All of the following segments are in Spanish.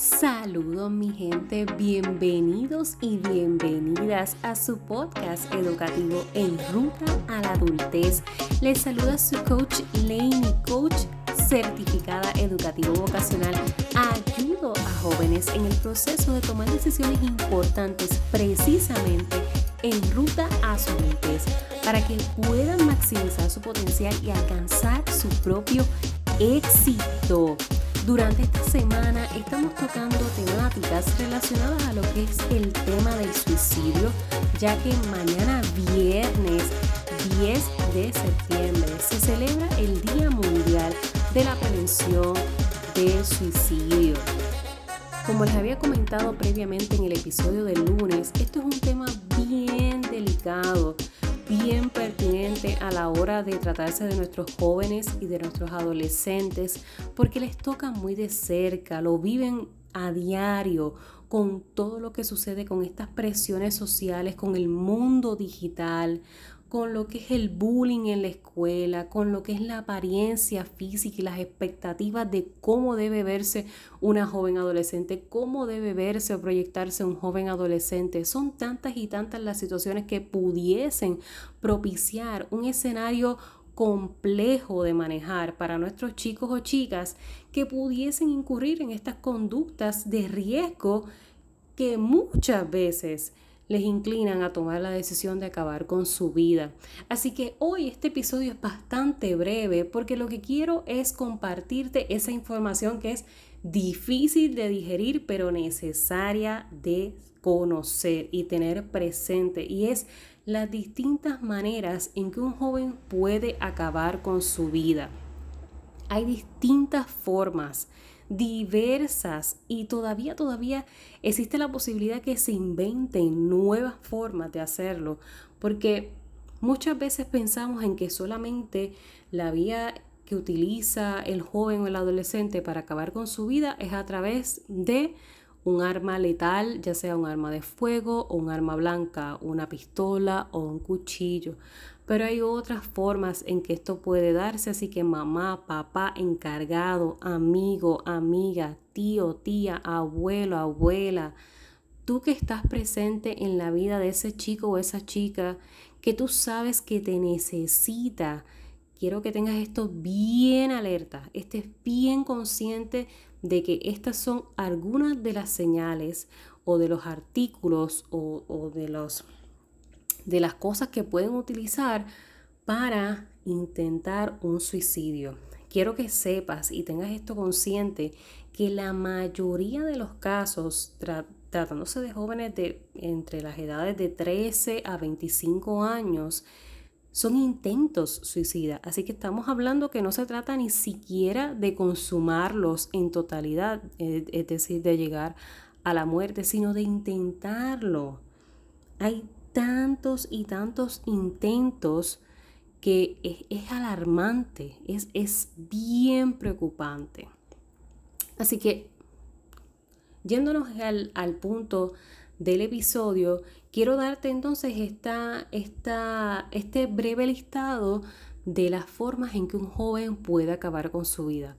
Saludos mi gente, bienvenidos y bienvenidas a su podcast educativo En Ruta a la Adultez. Les saluda su coach Laney, coach certificada educativo vocacional. Ayudo a jóvenes en el proceso de tomar decisiones importantes precisamente en ruta a su adultez para que puedan maximizar su potencial y alcanzar su propio éxito. Durante esta semana estamos tocando temáticas relacionadas a lo que es el tema del suicidio, ya que mañana viernes 10 de septiembre se celebra el Día Mundial de la Prevención del Suicidio. Como les había comentado previamente en el episodio del lunes, esto es un tema bien delicado bien pertinente a la hora de tratarse de nuestros jóvenes y de nuestros adolescentes porque les toca muy de cerca, lo viven a diario con todo lo que sucede con estas presiones sociales, con el mundo digital, con lo que es el bullying en la escuela, con lo que es la apariencia física y las expectativas de cómo debe verse una joven adolescente, cómo debe verse o proyectarse un joven adolescente. Son tantas y tantas las situaciones que pudiesen propiciar un escenario complejo de manejar para nuestros chicos o chicas que pudiesen incurrir en estas conductas de riesgo que muchas veces les inclinan a tomar la decisión de acabar con su vida. Así que hoy este episodio es bastante breve porque lo que quiero es compartirte esa información que es difícil de digerir pero necesaria de conocer y tener presente y es las distintas maneras en que un joven puede acabar con su vida. Hay distintas formas diversas y todavía, todavía existe la posibilidad que se inventen nuevas formas de hacerlo, porque muchas veces pensamos en que solamente la vía que utiliza el joven o el adolescente para acabar con su vida es a través de un arma letal, ya sea un arma de fuego o un arma blanca, una pistola o un cuchillo. Pero hay otras formas en que esto puede darse, así que mamá, papá, encargado, amigo, amiga, tío, tía, abuelo, abuela, tú que estás presente en la vida de ese chico o esa chica, que tú sabes que te necesita, quiero que tengas esto bien alerta, estés bien consciente de que estas son algunas de las señales o de los artículos o, o de los de las cosas que pueden utilizar para intentar un suicidio. Quiero que sepas y tengas esto consciente que la mayoría de los casos, tratándose de jóvenes de entre las edades de 13 a 25 años, son intentos suicidas. Así que estamos hablando que no se trata ni siquiera de consumarlos en totalidad, eh, es decir, de llegar a la muerte, sino de intentarlo. Hay tantos y tantos intentos que es, alarmante, es, es bien preocupante. Así que, yéndonos al, al, punto del episodio, quiero darte entonces esta, esta, este breve listado de las formas en que un joven puede acabar con su vida.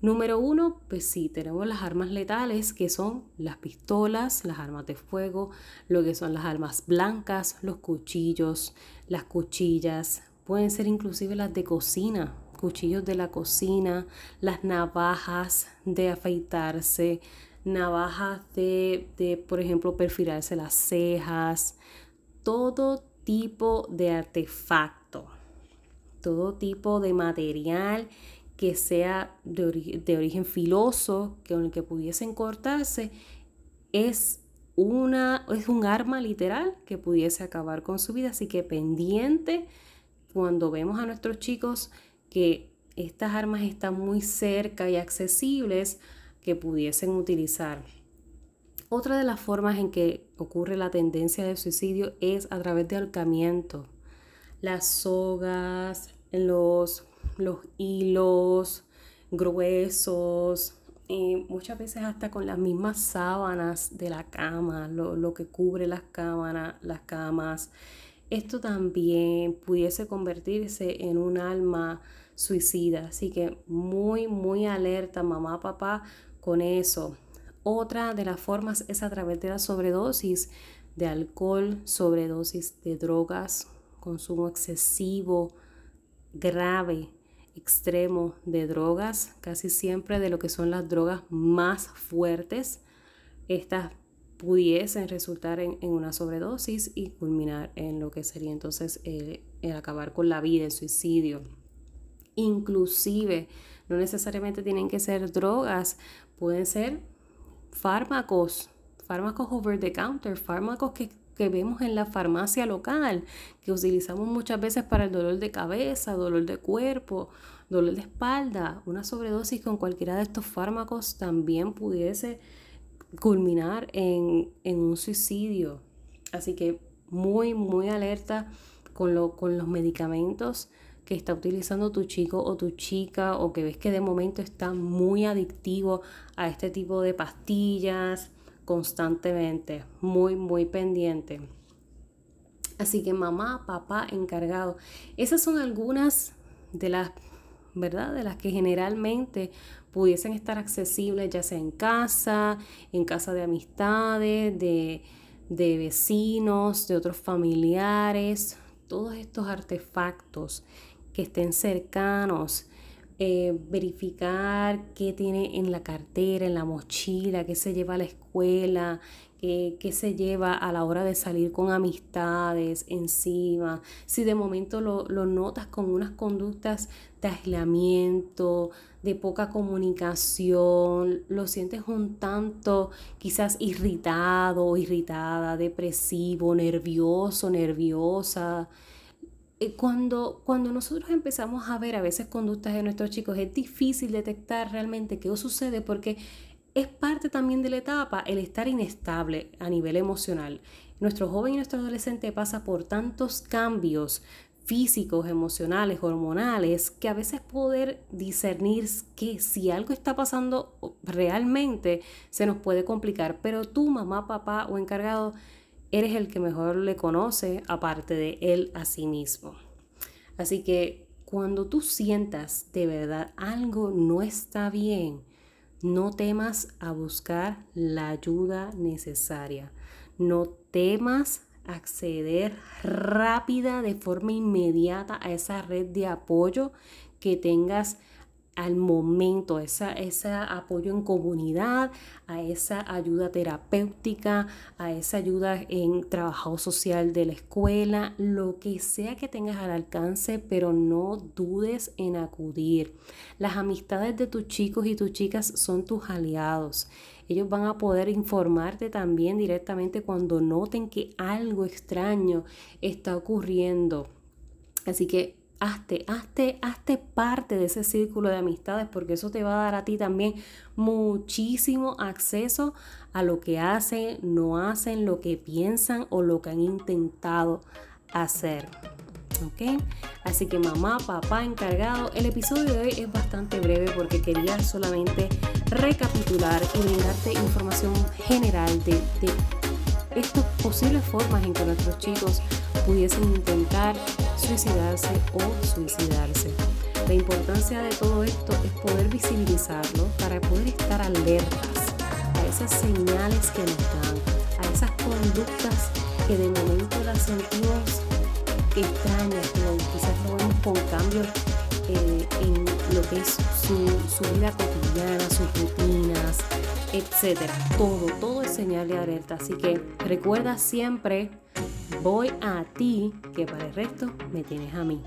Número uno, pues sí, tenemos las armas letales que son las pistolas, las armas de fuego, lo que son las armas blancas, los cuchillos, las cuchillas, pueden ser inclusive las de cocina, cuchillos de la cocina, las navajas de afeitarse, navajas de, de por ejemplo, perfilarse las cejas, todo tipo de artefacto, todo tipo de material que sea de, origen filoso, que con el que pudiesen cortarse, es, una, es un arma literal que pudiese acabar con su vida. Así que pendiente cuando vemos a nuestros chicos que estas armas están muy cerca y accesibles que pudiesen utilizar. Otra de las formas en que ocurre la tendencia de suicidio es a través de ahorcamiento. Las sogas, los los hilos gruesos, y muchas veces hasta con las mismas sábanas de la cama, lo, que cubre las, cámaras, las camas. Esto también pudiese convertirse en un alma suicida. Así que muy, muy alerta mamá, papá con eso. Otra de las formas es a través de la sobredosis de alcohol, sobredosis de drogas, consumo excesivo, grave, extremo de drogas, casi siempre de lo que son las drogas más fuertes. Estas pudiesen resultar en, una sobredosis y culminar en lo que sería entonces el, el acabar con la vida, el suicidio. Inclusive, no necesariamente tienen que ser drogas, pueden ser fármacos, fármacos over the counter, fármacos que, vemos en la farmacia local, que utilizamos muchas veces para el dolor de cabeza, dolor de cuerpo, dolor de espalda. Una sobredosis con cualquiera de estos fármacos también pudiese culminar en, un suicidio. Así que muy, muy alerta con, lo, con los medicamentos que está utilizando tu chico o tu chica o que ves que de momento está muy adictivo a este tipo de pastillas constantemente, muy, muy pendiente. Así que mamá, papá, encargado. Esas son algunas de las, ¿verdad? De las que generalmente pudiesen estar accesibles, ya sea en casa, en casa de amistades, de, de vecinos, de otros familiares, todos estos artefactos que estén cercanos, eh, verificar qué tiene en la cartera, en la mochila, qué se lleva a la escuela, qué, se lleva a la hora de salir con amistades encima, si de momento lo, lo notas con unas conductas de aislamiento, de poca comunicación, lo sientes un tanto quizás irritado irritada, depresivo, nervioso, nerviosa, eh, cuando, cuando nosotros empezamos a ver a veces conductas de nuestros chicos, es difícil detectar realmente qué sucede porque es parte también de la etapa el estar inestable a nivel emocional. Nuestro joven y nuestro adolescente pasa por tantos cambios físicos, emocionales, hormonales, que a veces poder discernir que si algo está pasando realmente se nos puede complicar. Pero tú, mamá, papá o encargado, eres el que mejor le conoce aparte de él a sí mismo. Así que cuando tú sientas de verdad algo no está bien, no temas a buscar la ayuda necesaria. No temas acceder rápida, de forma inmediata a esa red de apoyo que tengas al momento, esa, ese apoyo en comunidad, a esa ayuda terapéutica, a esa ayuda en trabajo social de la escuela, lo que sea que tengas al alcance, pero no dudes en acudir. Las amistades de tus chicos y tus chicas son tus aliados. Ellos van a poder informarte también directamente cuando noten que algo extraño está ocurriendo. Así que hazte, hazte, hazte parte de ese círculo de amistades porque eso te va a dar a ti también muchísimo acceso a lo que hacen, no hacen, lo que piensan o lo que han intentado hacer. ¿Ok? Así que mamá, papá, encargado. El episodio de hoy es bastante breve porque quería solamente recapitular y brindarte información general de, de estas posibles formas en que nuestros chicos pudiesen intentar suicidarse o suicidarse. La importancia de todo esto es poder visibilizarlo para poder estar alertas a esas señales que nos dan, a esas conductas que de momento las sentimos extrañas, pero quizás lo vemos con cambios eh, en lo que es su, su vida cotidiana, sus rutinas, etcétera. Todo, todo es señal de alerta. Así que recuerda siempre, voy a ti, que para el resto me tienes a mí.